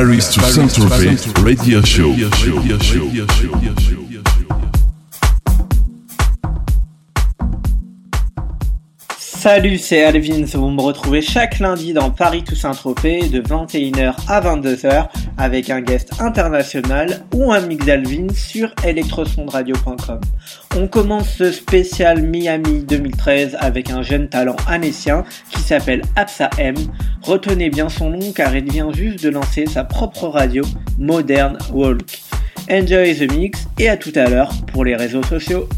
Paris to Saint-Tropez Radio Show. Salut, c'est Alvin. Vous me retrouvez chaque lundi dans Paris Toussaint-Tropez de 21h à 22h avec un guest international ou un mix d'Alvin sur electrosondradio.com. On commence ce spécial Miami 2013 avec un jeune talent annécien qui s'appelle Absa M. Retenez bien son nom car il vient juste de lancer sa propre radio Modern Walk. Enjoy the mix et à tout à l'heure pour les réseaux sociaux.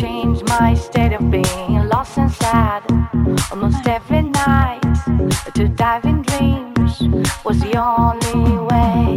Change my state of being lost and sad. Almost every night to dive in dreams was the only way.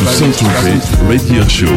To Saint-Tropez Radio Show.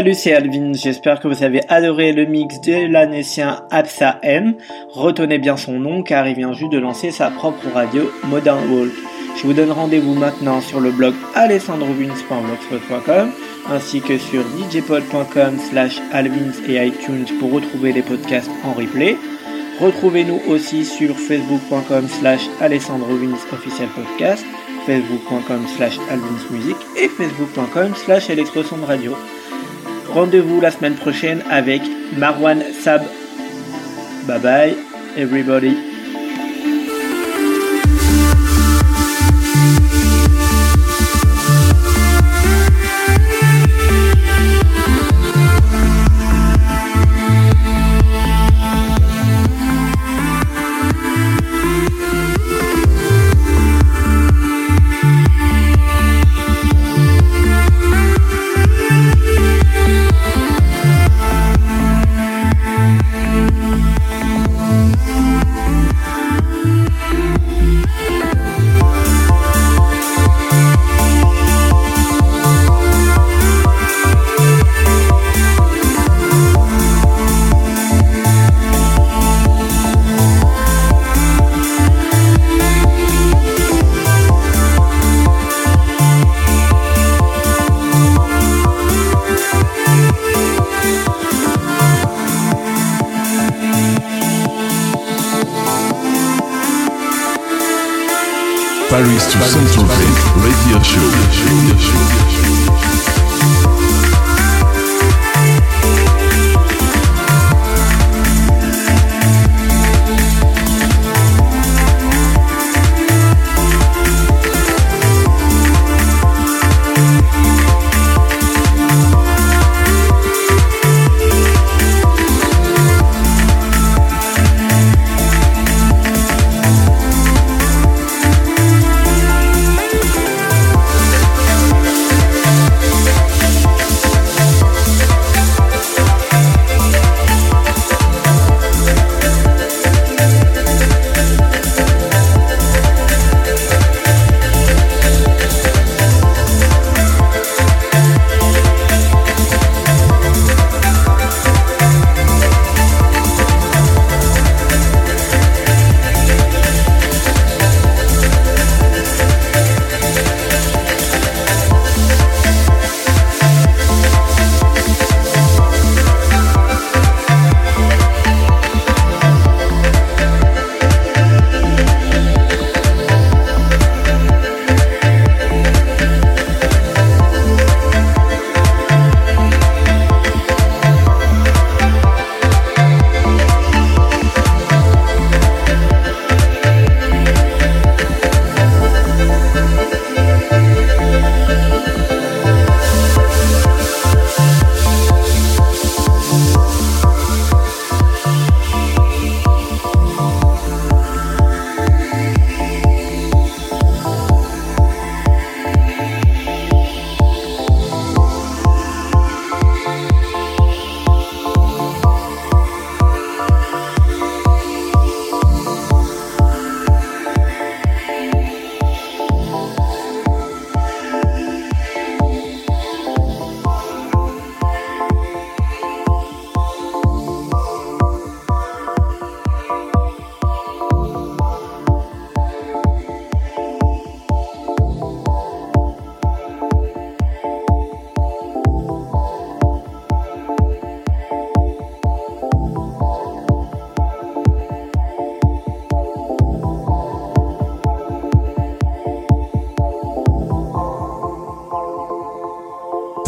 Salut, c'est Alvin. J'espère que vous avez adoré le mix de l'annécien Absa M. Retenez bien son nom car il vient juste de lancer sa propre radio Modern Walk. Je vous donne rendez-vous maintenant sur le blog alessandrovins.blogspot.com ainsi que sur djpod.com slash alvins et iTunes pour retrouver les podcasts en replay. Retrouvez-nous aussi sur facebook.com slash alessandrovins officiel podcast, facebook.com slash alvinsmusic et facebook.com slash radio. Rendez-vous la semaine prochaine avec Marwan Sab. Bye bye everybody.